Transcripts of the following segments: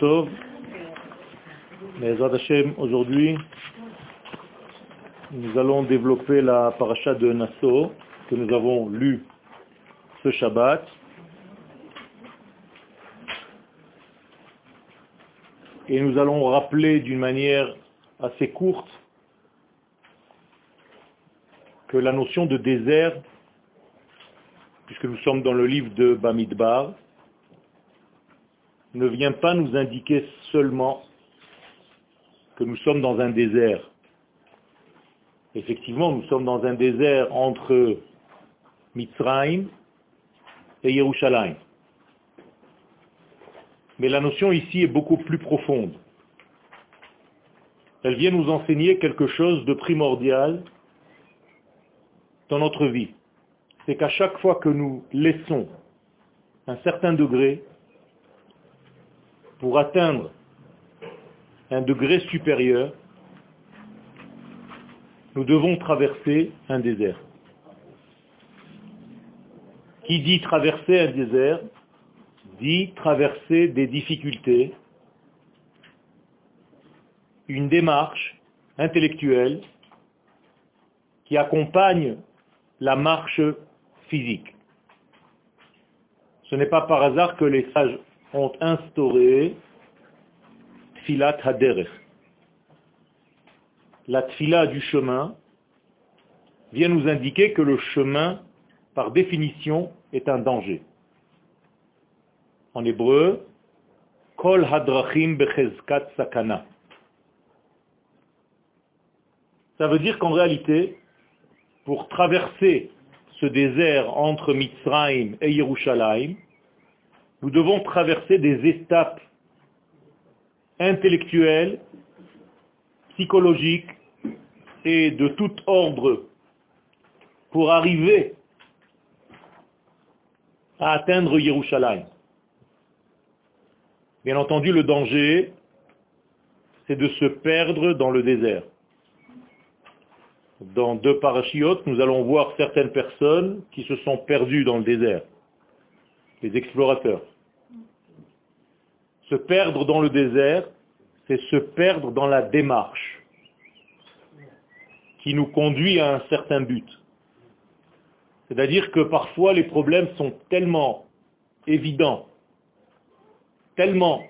Tov. Aujourd'hui, nous allons développer la paracha de Nassau que nous avons lue ce Shabbat. Et nous allons rappeler d'une manière assez courte que la notion de désert, puisque nous sommes dans le livre de Bamidbar, ne vient pas nous indiquer seulement que nous sommes dans un désert. Effectivement, nous sommes dans un désert entre Mitzrayim et Yerushalayim. Mais la notion ici est beaucoup plus profonde. Elle vient nous enseigner quelque chose de primordial dans notre vie. C'est qu'à chaque fois que nous laissons un certain degré pour atteindre un degré supérieur, nous devons traverser un désert. Qui dit traverser un désert, dit traverser des difficultés, une démarche intellectuelle qui accompagne la marche physique. Ce n'est pas par hasard que les sages ont instauré Tfilat Haderech. La Tfila du chemin vient nous indiquer que le chemin, par définition, est un danger. En hébreu, Kol Hadrachim Bechezkat Sakana. Ça veut dire qu'en réalité, pour traverser ce désert entre Mitzrayim et Yerushalayim, nous devons traverser des étapes intellectuelles, psychologiques et de tout ordre pour arriver à atteindre Yerushalayim. Bien entendu, le danger, c'est de se perdre dans le désert. Dans deux parachiotes, nous allons voir certaines personnes qui se sont perdues dans le désert, les explorateurs. Se perdre dans le désert, c'est se perdre dans la démarche qui nous conduit à un certain but. C'est-à-dire que parfois les problèmes sont tellement évidents, tellement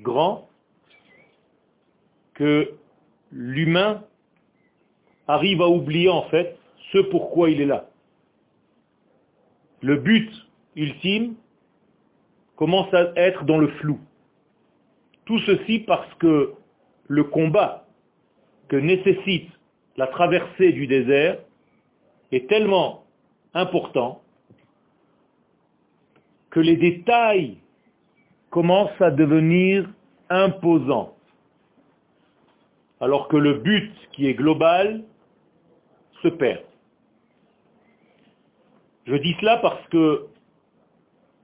grands, que l'humain arrive à oublier en fait ce pourquoi il est là. Le but ultime commence à être dans le flou. Tout ceci parce que le combat que nécessite la traversée du désert est tellement important que les détails commencent à devenir imposants. Alors que le but qui est global se perd. Je dis cela parce que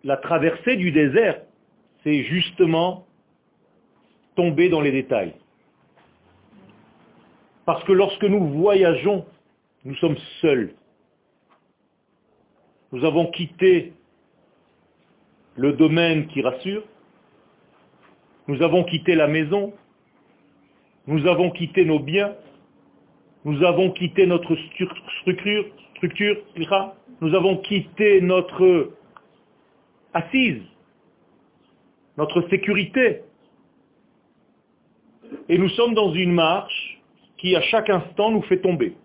la traversée du désert, c'est justement tomber dans les détails. Parce que lorsque nous voyageons, nous sommes seuls. Nous avons quitté le domaine qui rassure, nous avons quitté la maison, nous avons quitté nos biens, nous avons quitté notre structure, structure, nous avons quitté notre assise, notre sécurité. Et nous sommes dans une marche qui, à chaque instant, nous fait tomber.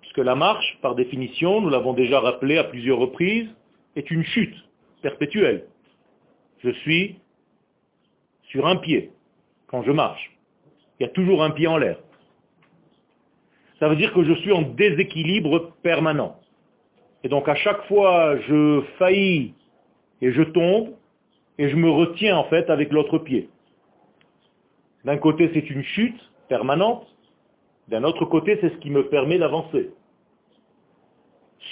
Puisque la marche, par définition, nous l'avons déjà rappelé à plusieurs reprises, est une chute perpétuelle. Je suis sur un pied quand je marche. Il y a toujours un pied en l'air. Ça veut dire que je suis en déséquilibre permanent. Et donc à chaque fois, je faillis et je tombe, et je me retiens en fait avec l'autre pied. D'un côté, c'est une chute permanente, d'un autre côté, c'est ce qui me permet d'avancer.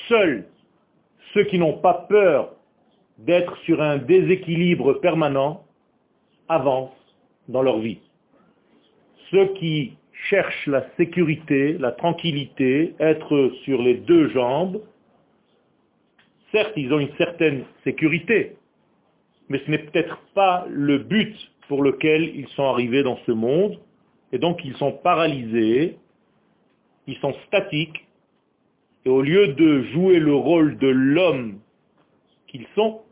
Seuls ceux qui n'ont pas peur d'être sur un déséquilibre permanent avancent dans leur vie. Ceux qui cherchent la sécurité, la tranquillité, être sur les deux jambes, certes, ils ont une certaine sécurité, mais ce n'est peut-être pas le but pour lequel ils sont arrivés dans ce monde, et donc ils sont paralysés, ils sont statiques, et au lieu de jouer le rôle de l'homme qu'ils sont,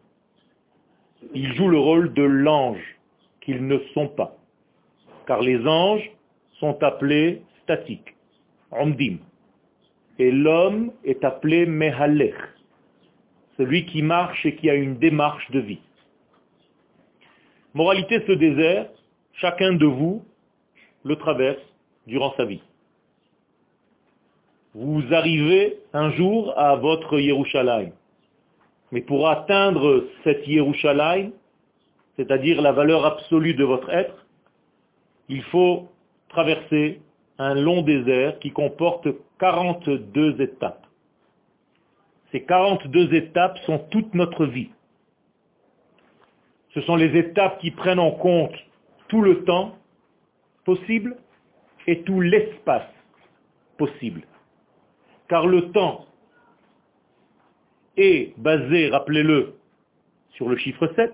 ils jouent le rôle de l'ange qu'ils ne sont pas. Car les anges sont appelés statiques, omdim. Et l'homme est appelé mehalech, celui qui marche et qui a une démarche de vie. Moralité, ce désert, chacun de vous le traverse durant sa vie. Vous arrivez un jour à votre Yerushalayim. Mais pour atteindre cette Yerushalayim, c'est-à-dire la valeur absolue de votre être, il faut traverser un long désert qui comporte 42 étapes. Ces 42 étapes sont toute notre vie. Ce sont les étapes qui prennent en compte tout le temps possible et tout l'espace possible. Car le temps est basé, rappelez-le, sur le chiffre 7,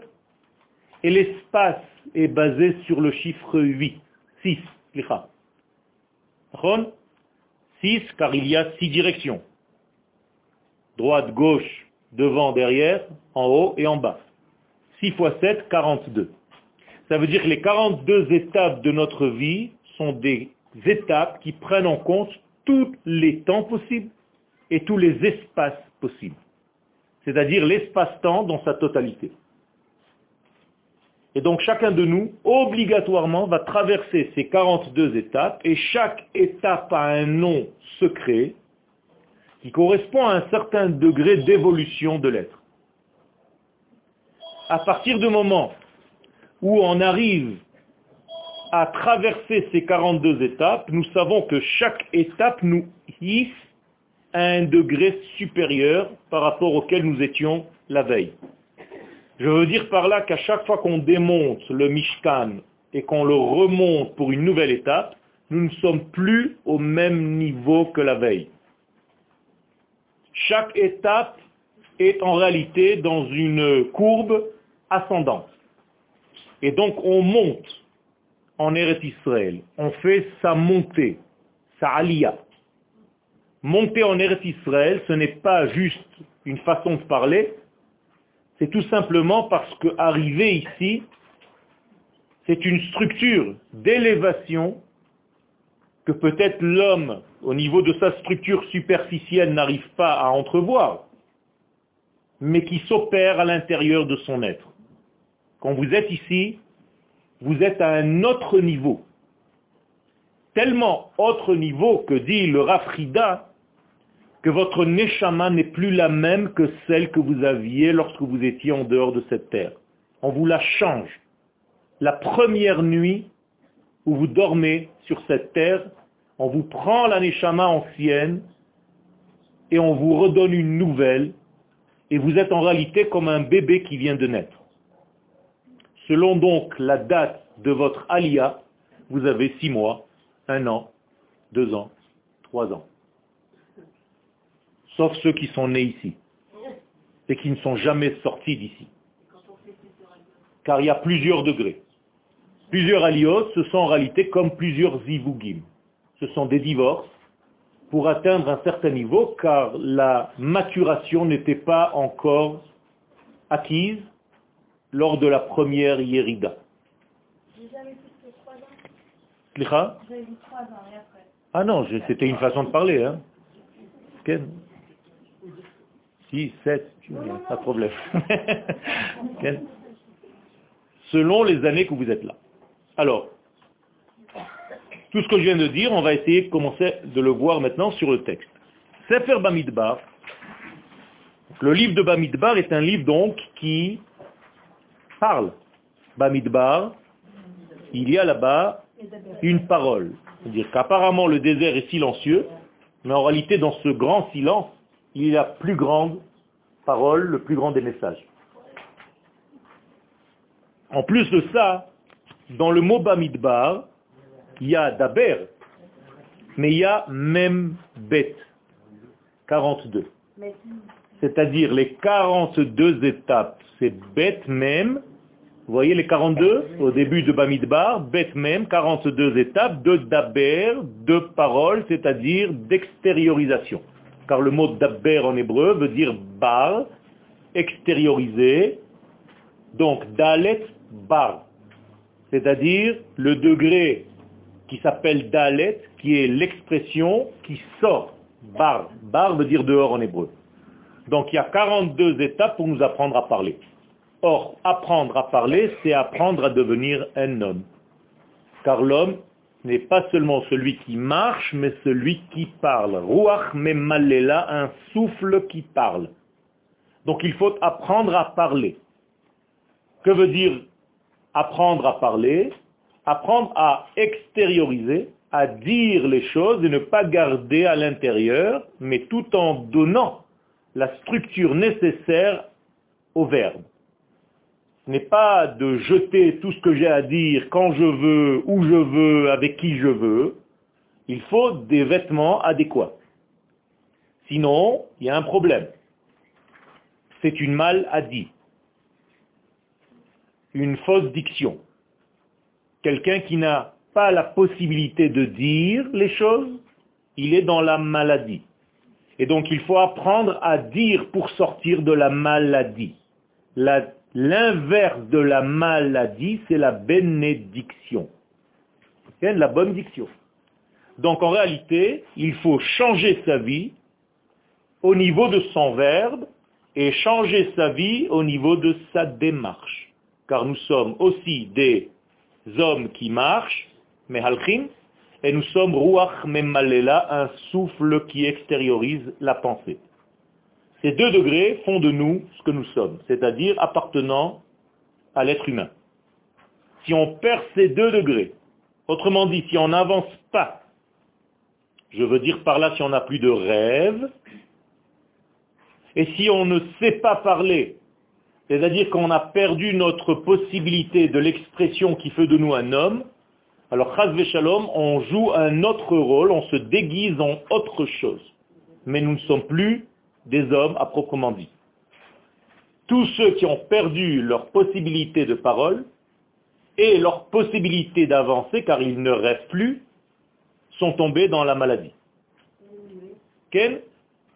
et l'espace est basé sur le chiffre 8, 6, 6, car il y a six directions. Droite, gauche, devant, derrière, en haut et en bas. 6 fois 7, 42. Ça veut dire que les 42 étapes de notre vie sont des étapes qui prennent en compte tous les temps possibles et tous les espaces possibles. C'est-à-dire l'espace-temps dans sa totalité. Et donc chacun de nous, obligatoirement, va traverser ces 42 étapes, et chaque étape a un nom secret qui correspond à un certain degré d'évolution de l'être à partir du moment où on arrive à traverser ces 42 étapes, nous savons que chaque étape nous hisse à un degré supérieur par rapport auquel nous étions la veille. Je veux dire par là qu'à chaque fois qu'on démonte le Mishkan et qu'on le remonte pour une nouvelle étape, nous ne sommes plus au même niveau que la veille. Chaque étape est en réalité dans une courbe ascendante. Et donc on monte en Eretz Israël. On fait sa montée, sa aliyah. Monter en Eretz Israël, ce n'est pas juste une façon de parler, c'est tout simplement parce que arriver ici, c'est une structure d'élévation que peut-être l'homme, au niveau de sa structure superficielle, n'arrive pas à entrevoir, mais qui s'opère à l'intérieur de son être. Quand vous êtes ici, vous êtes à un autre niveau. Tellement autre niveau que dit le Rafrida, que votre Neshama n'est plus la même que celle que vous aviez lorsque vous étiez en dehors de cette terre. On vous la change. La première nuit où vous dormez sur cette terre, on vous prend la Neshama ancienne et on vous redonne une nouvelle et vous êtes en réalité comme un bébé qui vient de naître. Selon donc la date de votre alia, vous avez six mois, un an, deux ans, trois ans. Sauf ceux qui sont nés ici et qui ne sont jamais sortis d'ici. Car il y a plusieurs degrés. Plusieurs alios, ce sont en réalité comme plusieurs zivugim. Ce sont des divorces pour atteindre un certain niveau car la maturation n'était pas encore acquise lors de la première Yérida. Ah non, c'était une façon de parler. Hein. 6, 7, pas de problème. Selon les années que vous êtes là. Alors, tout ce que je viens de dire, on va essayer de commencer de le voir maintenant sur le texte. Sefer Bamidbar, le livre de Bamidbar est un livre donc qui parle. Bamidbar, il y a là-bas une parole. C'est-à-dire qu'apparemment le désert est silencieux, mais en réalité dans ce grand silence, il y a la plus grande parole, le plus grand des messages. En plus de ça, dans le mot Bamidbar, il y a Daber, mais il y a même Bet, 42. C'est-à-dire les 42 étapes, c'est Bet même, Vous voyez les 42 au début de Bamidbar, Bet Mem, 42 étapes de Daber, de parole, c'est-à-dire d'extériorisation. Car le mot Daber en hébreu veut dire bar, extérioriser, donc Dalet bar, c'est-à-dire le degré qui s'appelle Dalet, qui est l'expression qui sort. Bar, bar veut dire dehors en hébreu. Donc il y a 42 étapes pour nous apprendre à parler. Or, apprendre à parler, c'est apprendre à devenir un homme. Car l'homme n'est pas seulement celui qui marche, mais celui qui parle. Ruach memalela, un souffle qui parle. Donc il faut apprendre à parler. Que veut dire apprendre à parler? Apprendre à extérioriser, à dire les choses et ne pas garder à l'intérieur, mais tout en donnant la structure nécessaire au verbe. N'est pas de jeter tout ce que j'ai à dire quand je veux, où je veux, avec qui je veux. Il faut des vêtements adéquats. Sinon, il y a un problème. C'est une maladie. Une fausse diction. Quelqu'un qui n'a pas la possibilité de dire les choses, il est dans la maladie. Et donc il faut apprendre à dire pour sortir de la maladie. L'inverse de la maladie, c'est la bénédiction. La bonne diction. Donc en réalité, il faut changer sa vie au niveau de son verbe et changer sa vie au niveau de sa démarche. Car nous sommes aussi des hommes qui marchent, mais halchim, et nous sommes ruach memalela, un souffle qui extériorise la pensée. Ces deux degrés font de nous ce que nous sommes, c'est-à-dire appartenant à l'être humain. Si on perd ces deux degrés, autrement dit, si on n'avance pas, je veux dire par là si on n'a plus de rêve, et si on ne sait pas parler, c'est-à-dire qu'on a perdu notre possibilité de l'expression qui fait de nous un homme, alors Chaz Shalom, on joue un autre rôle, on se déguise en autre chose. Mais nous ne sommes plus des hommes à proprement dit. Tous ceux qui ont perdu leur possibilité de parole et leur possibilité d'avancer, car ils ne rêvent plus, sont tombés dans la maladie. Ken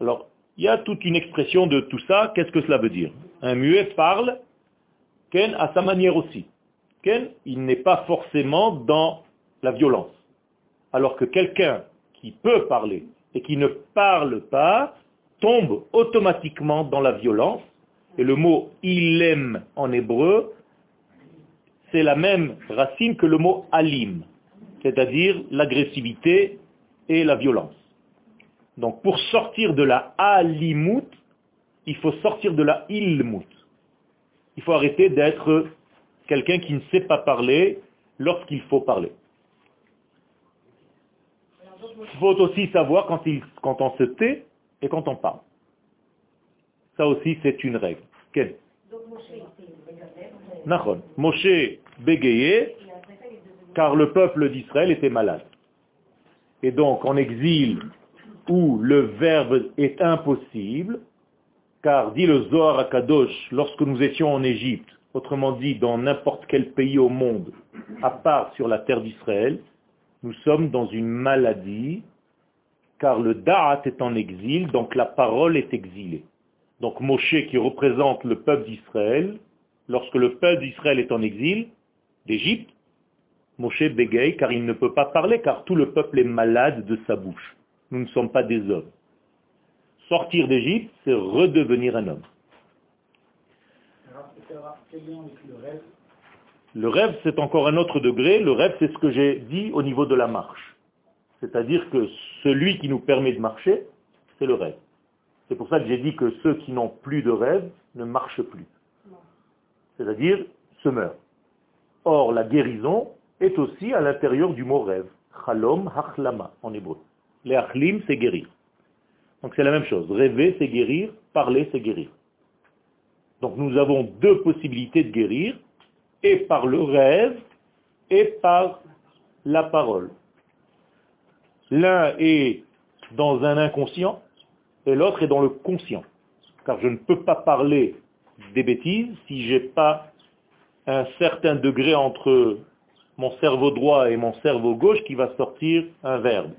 Alors, il y a toute une expression de tout ça. Qu'est-ce que cela veut dire? Un muet parle, Ken à sa manière aussi. Ken, il n'est pas forcément dans la violence. Alors que quelqu'un qui peut parler et qui ne parle pas tombe automatiquement dans la violence. Et le mot ilem en hébreu, c'est la même racine que le mot alim, c'est-à-dire l'agressivité et la violence. Donc pour sortir de la alimut, il faut sortir de la ilmut. Il faut arrêter d'être quelqu'un qui ne sait pas parler lorsqu'il faut parler. Il faut aussi savoir quand, quand on se tait et quand on parle. Ça aussi, c'est une règle. Quelle? Moshe bégayait car le peuple d'Israël était malade. Et donc, en exil où le verbe est impossible, car dit le Zohar à Kadosh, lorsque nous étions en Égypte, autrement dit dans n'importe quel pays au monde, à part sur la terre d'Israël, nous sommes dans une maladie, car le Da'at est en exil, donc la parole est exilée. Donc Moshe qui représente le peuple d'Israël, lorsque le peuple d'Israël est en exil d'Égypte, Moshe bégaye car il ne peut pas parler, car tout le peuple est malade de sa bouche. Nous ne sommes pas des hommes. Sortir d'Égypte, c'est redevenir un homme. Le rêve, c'est encore un autre degré. Le rêve, c'est ce que j'ai dit au niveau de la marche. C'est-à-dire que celui qui nous permet de marcher, c'est le rêve. C'est pour ça que j'ai dit que ceux qui n'ont plus de rêve ne marchent plus. C'est-à-dire se meurent. Or, la guérison est aussi à l'intérieur du mot rêve. Chalom hachlama en hébreu. Les achlim, c'est guérir. Donc c'est la même chose. Rêver, c'est guérir. Parler, c'est guérir. Donc nous avons deux possibilités de guérir et par le rêve et par la parole. L'un est dans un inconscient et l'autre est dans le conscient. Car je ne peux pas parler des bêtises si je n'ai pas un certain degré entre mon cerveau droit et mon cerveau gauche qui va sortir un verbe.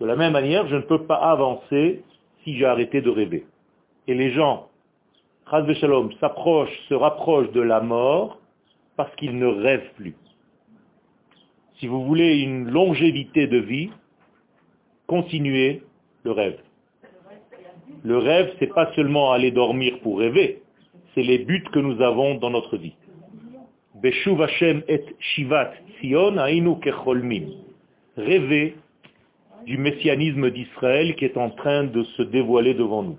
De la même manière, je ne peux pas avancer si j'ai arrêté de rêver. Et les gens, Shalom, s'approchent, se rapprochent de la mort parce qu'ils ne rêvent plus. Si vous voulez une longévité de vie, continuez le rêve. Le rêve, c'est pas seulement aller dormir pour rêver, c'est les buts que nous avons dans notre vie. Beshuv du messianisme d'Israël qui est en train de se dévoiler devant nous.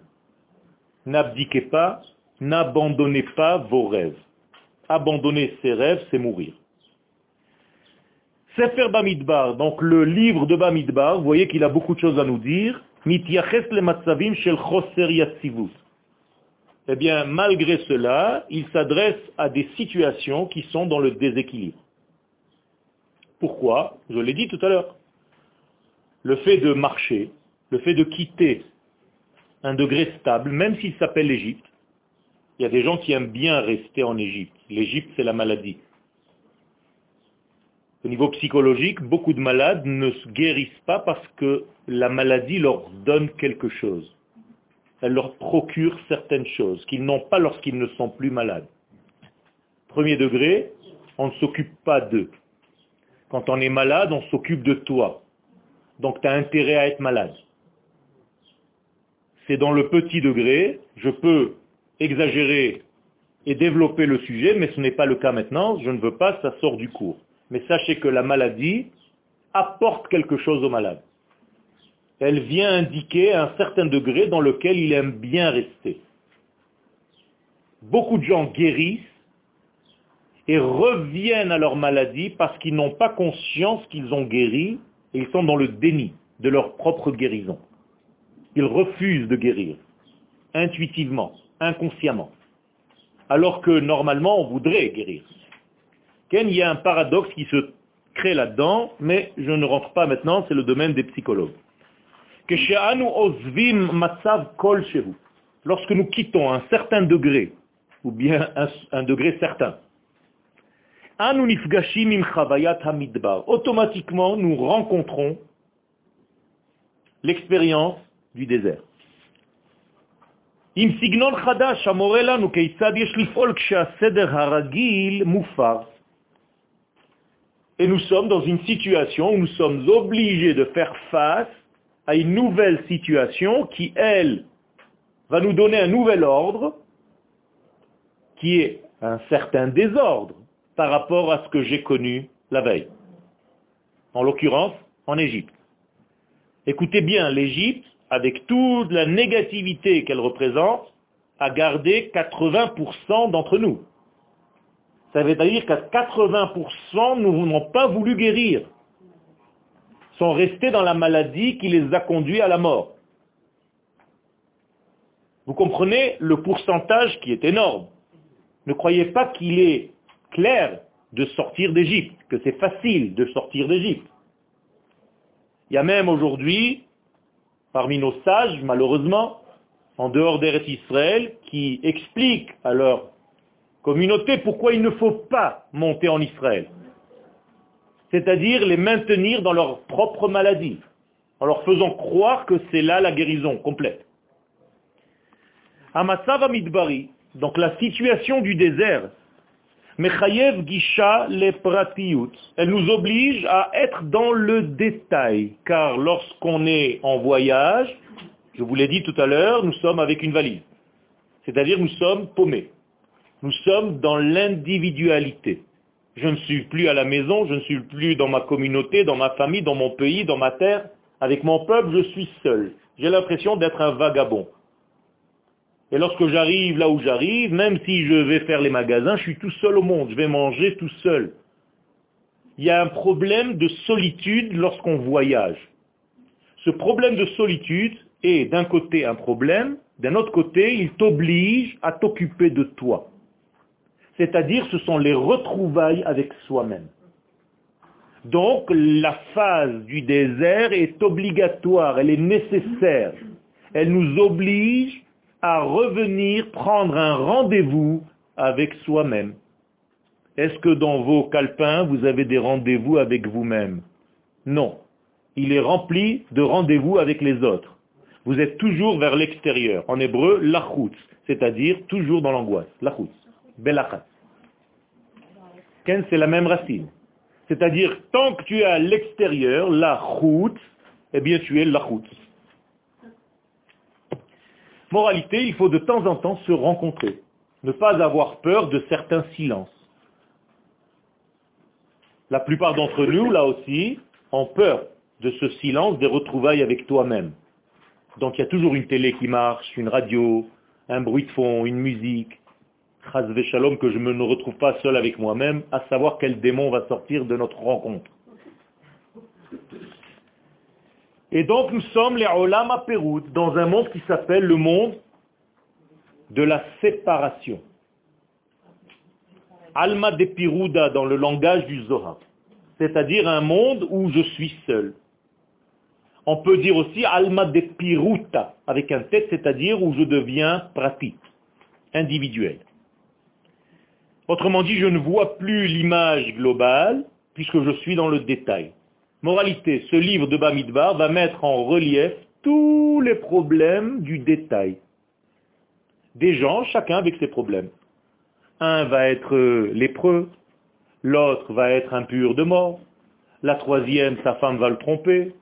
N'abdiquez pas, n'abandonnez pas vos rêves. Abandonner ses rêves, c'est mourir. Bamidbar, donc le livre de Bamidbar, vous voyez qu'il a beaucoup de choses à nous dire. shel Eh bien, malgré cela, il s'adresse à des situations qui sont dans le déséquilibre. Pourquoi? Je l'ai dit tout à l'heure. Le fait de marcher, le fait de quitter un degré stable, même s'il s'appelle l'Égypte, il y a des gens qui aiment bien rester en Égypte. L'Égypte, c'est la maladie. Au niveau psychologique, beaucoup de malades ne se guérissent pas parce que la maladie leur donne quelque chose. Elle leur procure certaines choses qu'ils n'ont pas lorsqu'ils ne sont plus malades. Premier degré, on ne s'occupe pas d'eux. Quand on est malade, on s'occupe de toi. Donc tu as intérêt à être malade. C'est dans le petit degré, je peux exagérer et développer le sujet, mais ce n'est pas le cas maintenant, je ne veux pas, ça sort du cours mais sachez que la maladie apporte quelque chose au malade. Elle vient indiquer un certain degré dans lequel il aime bien rester. Beaucoup de gens guérissent et reviennent à leur maladie parce qu'ils n'ont pas conscience qu'ils ont guéri et ils sont dans le déni de leur propre guérison. Ils refusent de guérir, intuitivement, inconsciemment, alors que normalement on voudrait guérir. Il y a un paradoxe qui se crée là-dedans, mais je ne rentre pas maintenant, c'est le domaine des psychologues. Lorsque nous quittons un certain degré, ou bien un, degré certain, automatiquement nous rencontrons l'expérience du désert. Et nous sommes dans une situation où nous sommes obligés de faire face à une nouvelle situation qui, elle, va nous donner un nouvel ordre, qui est un certain désordre par rapport à ce que j'ai connu la veille. En l'occurrence, en Égypte. Écoutez bien, l'Égypte, avec toute la négativité qu'elle représente, a gardé 80% d'entre nous. Ça veut dire qu'à 80%, nous n'ont pas voulu guérir. Sont restés dans la maladie qui les a conduits à la mort. Vous comprenez le pourcentage qui est énorme. Ne croyez pas qu'il est clair de sortir d'Égypte, que c'est facile de sortir d'Égypte. Il y a même aujourd'hui, parmi nos sages, malheureusement, en dehors d'Eretz Israël, qui expliquent à leurs communauté, pourquoi il ne faut pas monter en Israël? C'est-à-dire les maintenir dans leur propre maladie, en leur faisant croire que c'est là la guérison complète. Amasav Midbari, donc la situation du désert, Mechayev Gisha le elle nous oblige à être dans le détail, car lorsqu'on est en voyage, je vous l'ai dit tout à l'heure, nous sommes avec une valise. C'est-à-dire nous sommes paumés. Nous sommes dans l'individualité. Je ne suis plus à la maison, je ne suis plus dans ma communauté, dans ma famille, dans mon pays, dans ma terre. Avec mon peuple, je suis seul. J'ai l'impression d'être un vagabond. Et lorsque j'arrive là où j'arrive, même si je vais faire les magasins, je suis tout seul au monde, je vais manger tout seul. Il y a un problème de solitude lorsqu'on voyage. Ce problème de solitude est d'un côté un problème, d'un autre côté, il t'oblige à t'occuper de toi. C'est-à-dire, ce sont les retrouvailles avec soi-même. Donc, la phase du désert est obligatoire, elle est nécessaire. Elle nous oblige à revenir prendre un rendez-vous avec soi-même. Est-ce que dans vos calepins, vous avez des rendez-vous avec vous-même? Non. Il est rempli de rendez-vous avec les autres. Vous êtes toujours vers l'extérieur. En hébreu, lachutz, c'est-à-dire toujours dans l'angoisse. Lachutz. Belachat. Ken, c'est la même racine. C'est-à-dire, tant que tu es à l'extérieur, la eh bien tu es lachutz. Moralité, il faut de temps en temps se rencontrer. Ne pas avoir peur de certains silences. La plupart d'entre nous, là aussi, ont peur de ce silence des retrouvailles avec toi-même. Donc il y a toujours une télé qui marche, une radio, un bruit de fond, une musique. Que je ne me retrouve pas seul avec moi-même, à savoir quel démon va sortir de notre rencontre. Et donc nous sommes les Olam Perout, dans un monde qui s'appelle le monde de la séparation. Alma de Piruda dans le langage du Zohar, c'est-à-dire un monde où je suis seul. On peut dire aussi Alma de Piruta, avec un tête, c'est-à-dire où je deviens pratique, individuel. Autrement dit, je ne vois plus l'image globale, puisque je suis dans le détail. Moralité, ce livre de Bamidbar va mettre en relief tous les problèmes du détail. Des gens, chacun avec ses problèmes. Un va être lépreux, l'autre va être impur de mort, la troisième, sa femme va le tromper,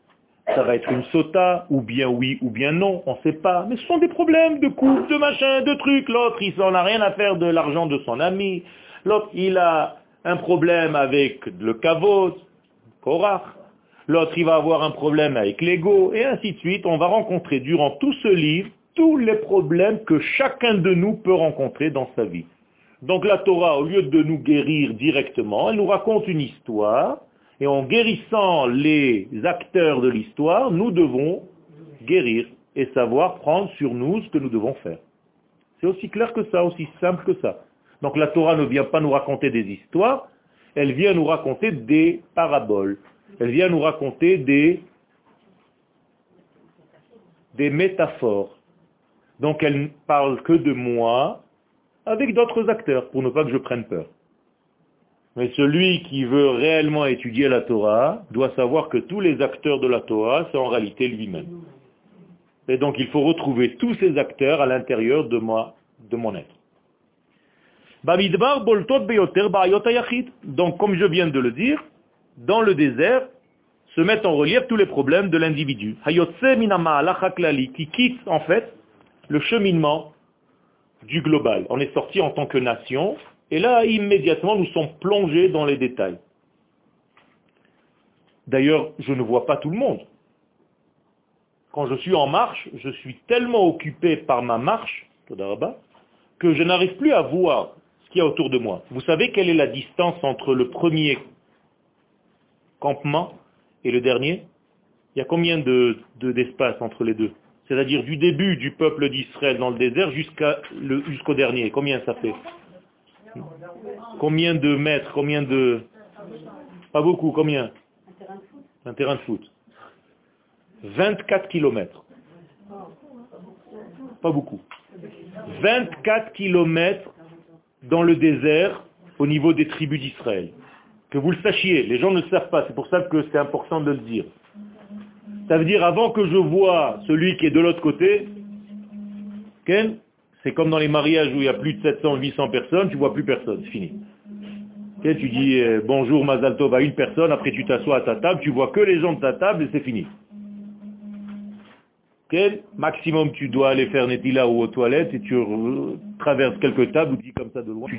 ça va être une sota, ou bien oui, ou bien non, on ne sait pas. Mais ce sont des problèmes de couple, de machin, de trucs. L'autre, il n'en a rien à faire de l'argent de son ami. L'autre, il a un problème avec le kavod, korach. L'autre, il va avoir un problème avec l'ego, et ainsi de suite. On va rencontrer durant tout ce livre tous les problèmes que chacun de nous peut rencontrer dans sa vie. Donc la Torah, au lieu de nous guérir directement, elle nous raconte une histoire, et en guérissant les acteurs de l'histoire, nous devons guérir et savoir prendre sur nous ce que nous devons faire. C'est aussi clair que ça, aussi simple que ça. Donc la Torah ne vient pas nous raconter des histoires, elle vient nous raconter des paraboles. Elle vient nous raconter des, des métaphores. Donc elle ne parle que de moi avec d'autres acteurs pour ne pas que je prenne peur. Mais celui qui veut réellement étudier la Torah doit savoir que tous les acteurs de la Torah, c'est en réalité lui-même. Et donc il faut retrouver tous ces acteurs à l'intérieur de moi, de mon être. Donc comme je viens de le dire, dans le désert se mettent en relief tous les problèmes de l'individu. Qui quitte en fait le cheminement du global. On est sorti en tant que nation, et là, immédiatement, nous sommes plongés dans les détails. D'ailleurs, je ne vois pas tout le monde. Quand je suis en marche, je suis tellement occupé par ma marche, que je n'arrive plus à voir ce qu'il y a autour de moi. Vous savez quelle est la distance entre le premier campement et le dernier? Il y a combien d'espace entre les deux? C'est-à-dire du début du peuple d'Israël dans le désert jusqu'au dernier. Combien ça fait? Combien de mètres Combien de... Pas beaucoup, combien Un terrain de foot. 24 kilomètres. Pas beaucoup. 24 kilomètres dans le désert au niveau des tribus d'Israël. Que vous le sachiez, les gens ne le savent pas, c'est pour ça que c'est important de le dire. Ça veut dire avant que je vois celui qui est de l'autre côté, Ken, c'est comme dans les mariages où il y a plus de 700, 800 personnes, tu vois plus personne, c'est fini. tu dis euh, bonjour Mazaltov à une personne, après tu t'assois à ta table, tu vois que les gens de ta table et c'est fini. maximum tu dois aller faire Netila ou aux toilettes et tu traverses quelques tables ou dis comme ça de loin.